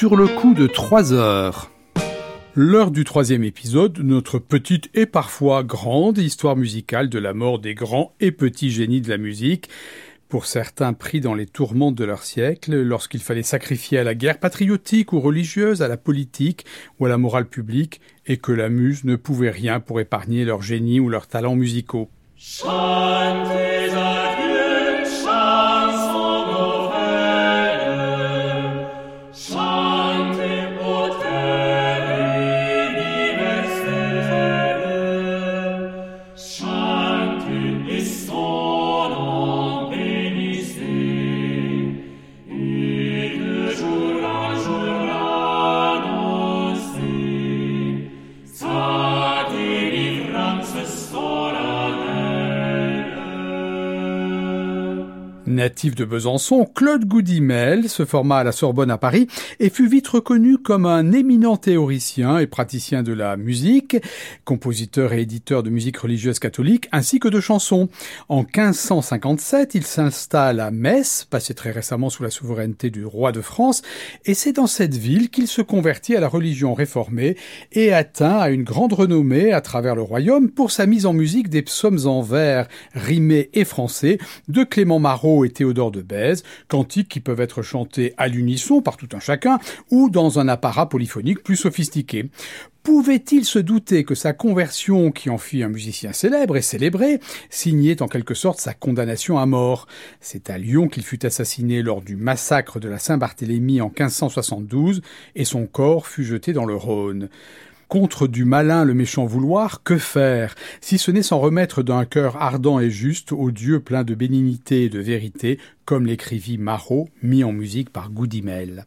sur le coup de 3 heures. L'heure du troisième épisode, notre petite et parfois grande histoire musicale de la mort des grands et petits génies de la musique, pour certains pris dans les tourments de leur siècle, lorsqu'il fallait sacrifier à la guerre patriotique ou religieuse, à la politique ou à la morale publique, et que la muse ne pouvait rien pour épargner leur génie ou leurs talents musicaux. De Besançon, Claude Goudimel se forma à la Sorbonne à Paris et fut vite reconnu comme un éminent théoricien et praticien de la musique, compositeur et éditeur de musique religieuse catholique ainsi que de chansons. En 1557, il s'installe à Metz, passé très récemment sous la souveraineté du roi de France, et c'est dans cette ville qu'il se convertit à la religion réformée et atteint à une grande renommée à travers le royaume pour sa mise en musique des psaumes en vers, rimés et français de Clément Marot et Théodore de Bèze, cantiques qui peuvent être chantés à l'unisson par tout un chacun ou dans un apparat polyphonique plus sophistiqué. Pouvait-il se douter que sa conversion, qui en fit un musicien célèbre et célébré, signait en quelque sorte sa condamnation à mort? C'est à Lyon qu'il fut assassiné lors du massacre de la Saint-Barthélemy en 1572 et son corps fut jeté dans le Rhône. Contre du malin le méchant vouloir, que faire, si ce n'est s'en remettre d'un cœur ardent et juste au Dieu plein de bénignité et de vérité, comme l'écrivit Marot, mis en musique par Goudimel.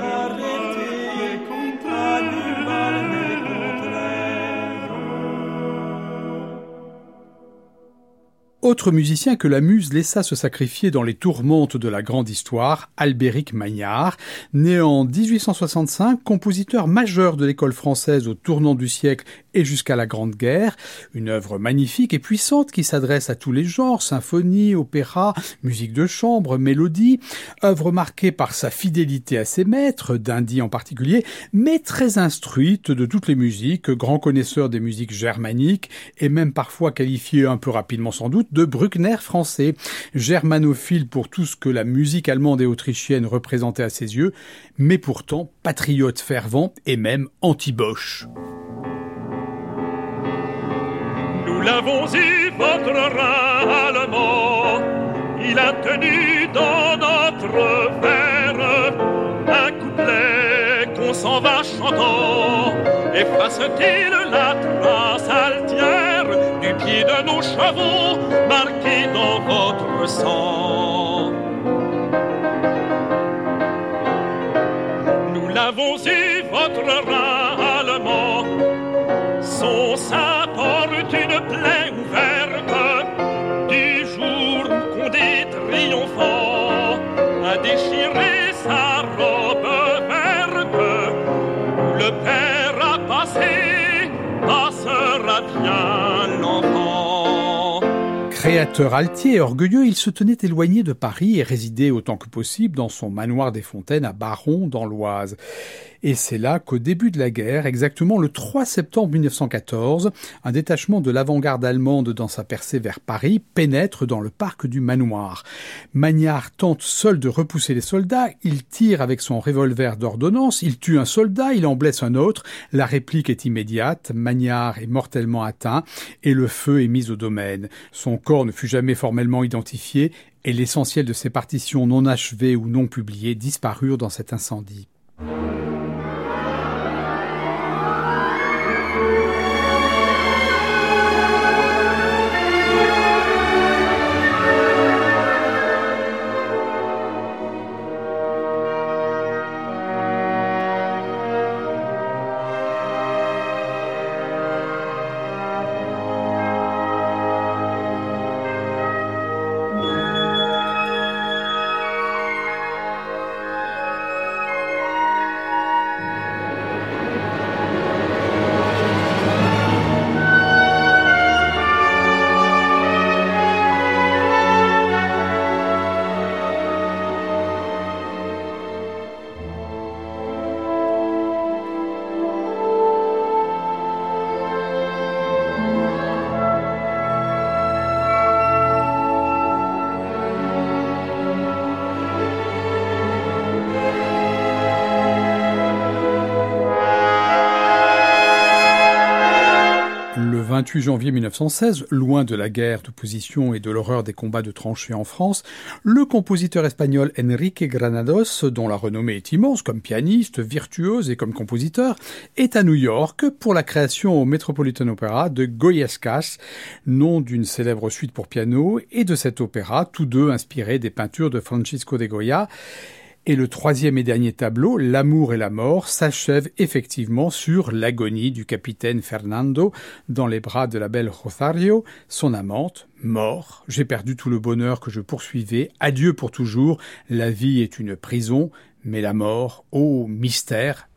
Autre musicien que la muse laissa se sacrifier dans les tourmentes de la grande histoire, Albéric Magnard, né en 1865, compositeur majeur de l'école française au tournant du siècle et jusqu'à la Grande Guerre, une œuvre magnifique et puissante qui s'adresse à tous les genres, symphonie, opéra, musique de chambre, mélodie, œuvre marquée par sa fidélité à ses maîtres, d'Indy en particulier, mais très instruite de toutes les musiques, grand connaisseur des musiques germaniques et même parfois qualifié un peu rapidement sans doute de Bruckner français, germanophile pour tout ce que la musique allemande et autrichienne représentait à ses yeux, mais pourtant patriote fervent et même anti-Bosch. Nous l'avons eu, votre allemand. Il a tenu dans notre verre un couplet qu'on s'en va chantant. Efface-t-il la trace altière chevaux marqués dans votre sang? Nous l'avons eu, votre allemand. Son sang une plaie ouverte du jour Condé triomphant a déchiré sa robe verte. Le père Altier et orgueilleux, il se tenait éloigné de Paris et résidait autant que possible dans son manoir des Fontaines à Baron dans l'Oise. Et c'est là qu'au début de la guerre, exactement le 3 septembre 1914, un détachement de l'avant-garde allemande dans sa percée vers Paris pénètre dans le parc du manoir. Magnard tente seul de repousser les soldats, il tire avec son revolver d'ordonnance, il tue un soldat, il en blesse un autre, la réplique est immédiate, Magnard est mortellement atteint et le feu est mis au domaine. Son corps ne fut jamais formellement identifié et l'essentiel de ses partitions non achevées ou non publiées disparurent dans cet incendie. 28 janvier 1916, loin de la guerre de position et de l'horreur des combats de tranchées en France, le compositeur espagnol Enrique Granados, dont la renommée est immense comme pianiste, virtuose et comme compositeur, est à New York pour la création au Metropolitan Opera de Goyescas, nom d'une célèbre suite pour piano, et de cet opéra, tous deux inspirés des peintures de Francisco de Goya. Et le troisième et dernier tableau, L'amour et la mort, s'achève effectivement sur l'agonie du capitaine Fernando dans les bras de la belle Rosario, son amante, mort. J'ai perdu tout le bonheur que je poursuivais. Adieu pour toujours. La vie est une prison, mais la mort, ô oh, mystère,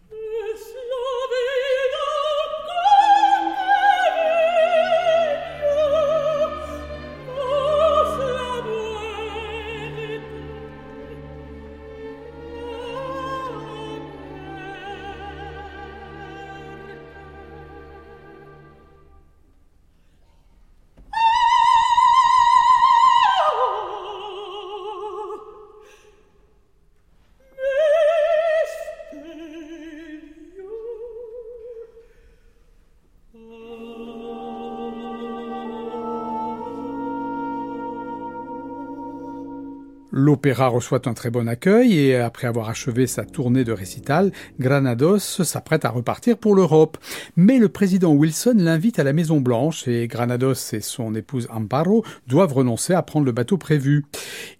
L'opéra reçoit un très bon accueil et après avoir achevé sa tournée de récital, Granados s'apprête à repartir pour l'Europe. Mais le président Wilson l'invite à la Maison Blanche et Granados et son épouse Amparo doivent renoncer à prendre le bateau prévu.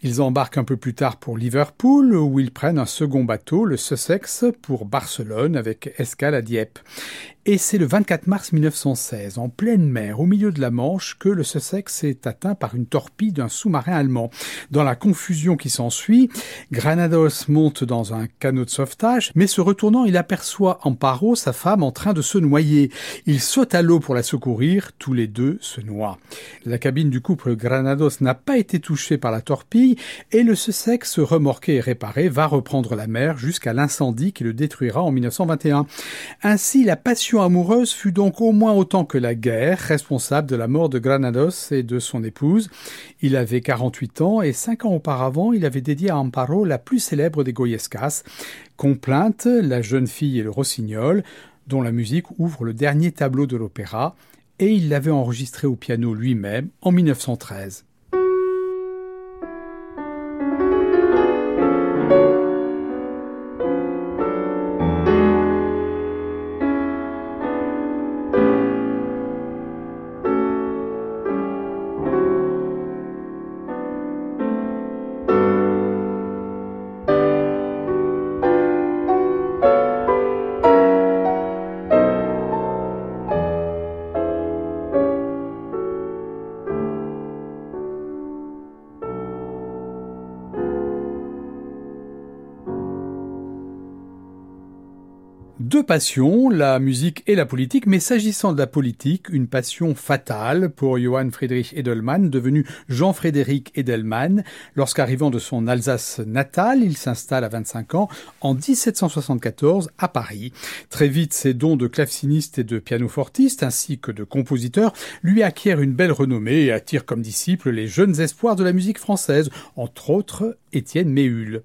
Ils embarquent un peu plus tard pour Liverpool où ils prennent un second bateau, le Sussex, pour Barcelone avec escale à Dieppe. Et c'est le 24 mars 1916, en pleine mer, au milieu de la Manche, que le Sussex est atteint par une torpille d'un sous-marin allemand. Dans la confusion qui s'ensuit, Granados monte dans un canot de sauvetage, mais se retournant, il aperçoit Amparo, sa femme, en train de se noyer. Il saute à l'eau pour la secourir, tous les deux se noient. La cabine du couple Granados n'a pas été touchée par la torpille, et le Sussex, remorqué et réparé, va reprendre la mer jusqu'à l'incendie qui le détruira en 1921. Ainsi, la passion amoureuse fut donc au moins autant que la guerre responsable de la mort de Granados et de son épouse. Il avait 48 ans et cinq ans auparavant, il avait dédié à Amparo la plus célèbre des Goyescas, Complainte, la jeune fille et le rossignol, dont la musique ouvre le dernier tableau de l'opéra, et il l'avait enregistré au piano lui-même en 1913. Deux passions, la musique et la politique, mais s'agissant de la politique, une passion fatale pour Johann Friedrich Edelmann, devenu Jean-Frédéric Edelmann, lorsqu'arrivant de son Alsace natale, il s'installe à 25 ans en 1774 à Paris. Très vite, ses dons de claveciniste et de pianofortiste, ainsi que de compositeur, lui acquièrent une belle renommée et attirent comme disciples les jeunes espoirs de la musique française, entre autres Étienne Méhul.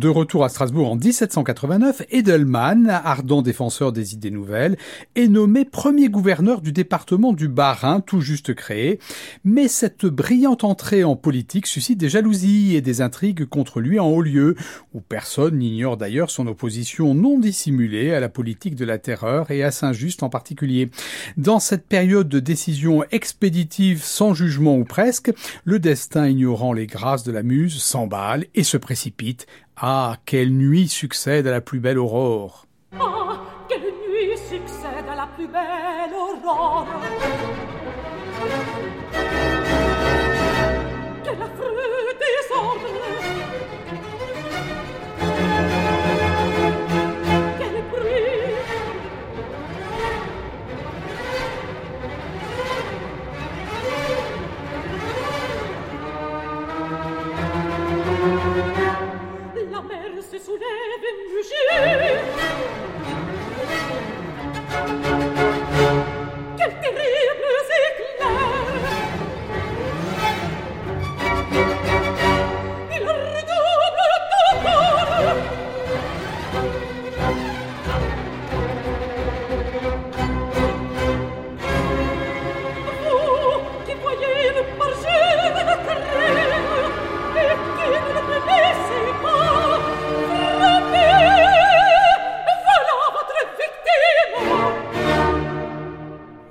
De retour à Strasbourg en 1789, Edelman, ardent défenseur des idées nouvelles, est nommé premier gouverneur du département du Bas-Rhin, tout juste créé. Mais cette brillante entrée en politique suscite des jalousies et des intrigues contre lui en haut lieu, où personne n'ignore d'ailleurs son opposition non dissimulée à la politique de la terreur et à Saint-Just en particulier. Dans cette période de décision expéditive sans jugement ou presque, le destin ignorant les grâces de la muse s'emballe et se précipite. Ah, quelle nuit succède à la plus belle aurore. Ah, quelle nuit succède à la plus belle aurore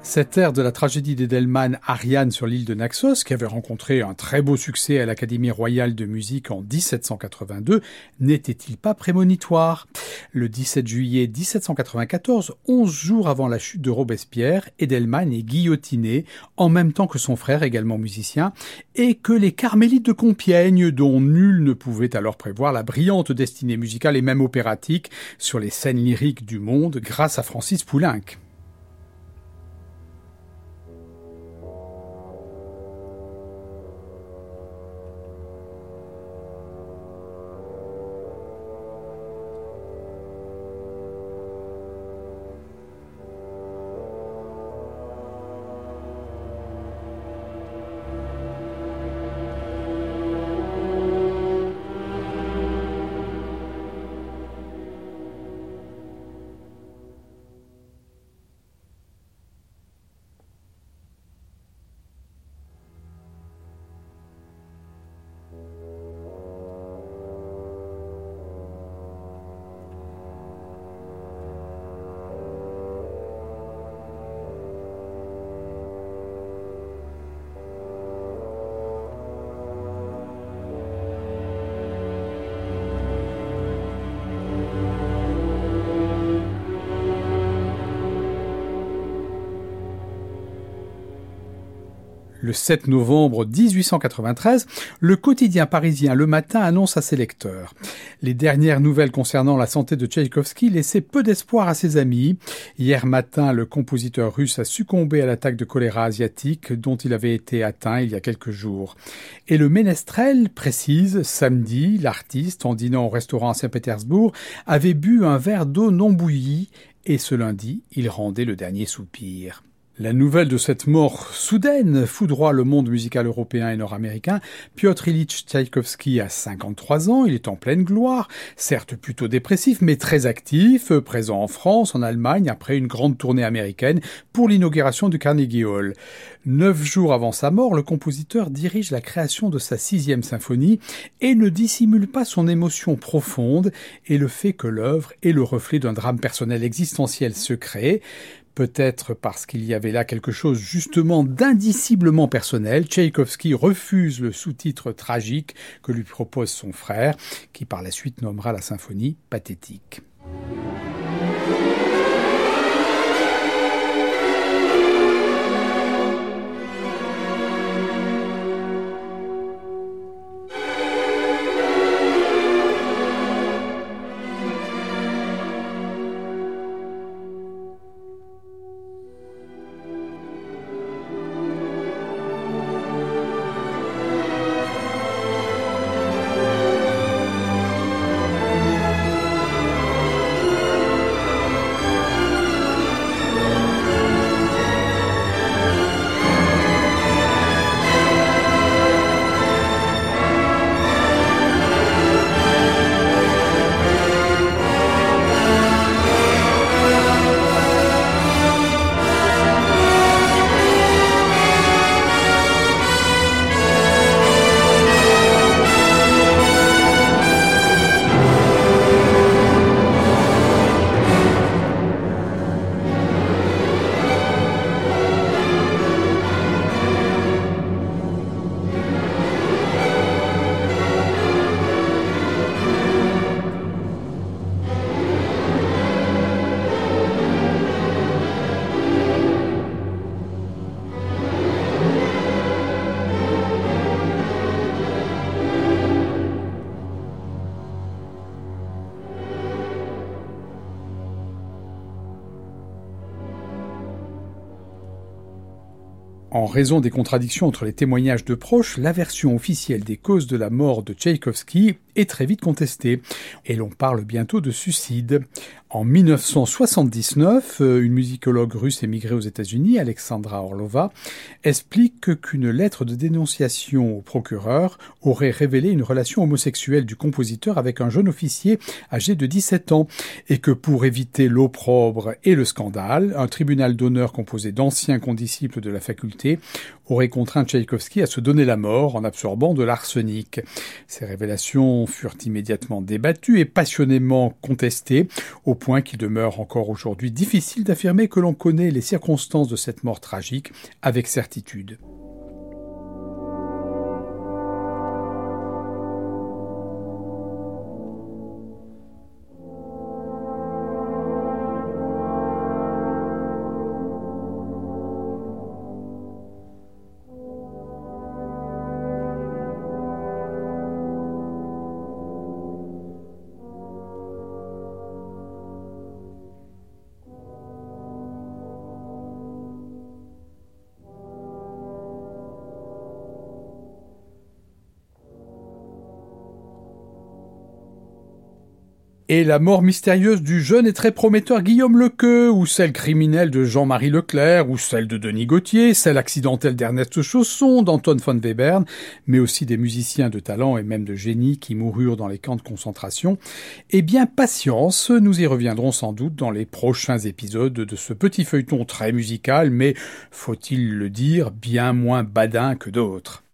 Cette ère de la tragédie d'Edelman, Ariane sur l'île de Naxos, qui avait rencontré un très beau succès à l'Académie royale de musique en 1782, n'était-il pas prémonitoire? Le 17 juillet 1794, 11 jours avant la chute de Robespierre, Edelman est guillotiné, en même temps que son frère, également musicien, et que les Carmélites de Compiègne, dont nul ne pouvait alors prévoir la brillante destinée musicale et même opératique sur les scènes lyriques du monde grâce à Francis Poulenc. Le 7 novembre 1893, le quotidien parisien Le Matin annonce à ses lecteurs. Les dernières nouvelles concernant la santé de Tchaïkovski laissaient peu d'espoir à ses amis. Hier matin, le compositeur russe a succombé à l'attaque de choléra asiatique dont il avait été atteint il y a quelques jours. Et le ménestrel précise, samedi, l'artiste, en dînant au restaurant à Saint-Pétersbourg, avait bu un verre d'eau non bouillie et ce lundi, il rendait le dernier soupir. La nouvelle de cette mort soudaine foudroie le monde musical européen et nord-américain. Piotr Ilyich Tchaïkovski a 53 ans, il est en pleine gloire, certes plutôt dépressif, mais très actif, présent en France, en Allemagne, après une grande tournée américaine pour l'inauguration du Carnegie Hall. Neuf jours avant sa mort, le compositeur dirige la création de sa sixième symphonie et ne dissimule pas son émotion profonde et le fait que l'œuvre est le reflet d'un drame personnel existentiel secret. Peut-être parce qu'il y avait là quelque chose justement d'indiciblement personnel, Tchaïkovski refuse le sous-titre tragique que lui propose son frère, qui par la suite nommera la symphonie pathétique. En raison des contradictions entre les témoignages de proches, la version officielle des causes de la mort de Tchaïkovski est très vite contestée, et l'on parle bientôt de suicide. En 1979, euh, une musicologue russe émigrée aux États-Unis, Alexandra Orlova, explique qu'une lettre de dénonciation au procureur aurait révélé une relation homosexuelle du compositeur avec un jeune officier âgé de 17 ans, et que pour éviter l'opprobre et le scandale, un tribunal d'honneur composé d'anciens condisciples de la faculté aurait contraint Tchaïkovski à se donner la mort en absorbant de l'arsenic. Ces révélations furent immédiatement débattues et passionnément contestées, au point qu'il demeure encore aujourd'hui difficile d'affirmer que l'on connaît les circonstances de cette mort tragique avec certitude. Et la mort mystérieuse du jeune et très prometteur Guillaume Lequeux, ou celle criminelle de Jean-Marie Leclerc, ou celle de Denis Gauthier, celle accidentelle d'Ernest Chausson, d'Antoine von Webern, mais aussi des musiciens de talent et même de génie qui moururent dans les camps de concentration. Eh bien, patience, nous y reviendrons sans doute dans les prochains épisodes de ce petit feuilleton très musical, mais, faut-il le dire, bien moins badin que d'autres.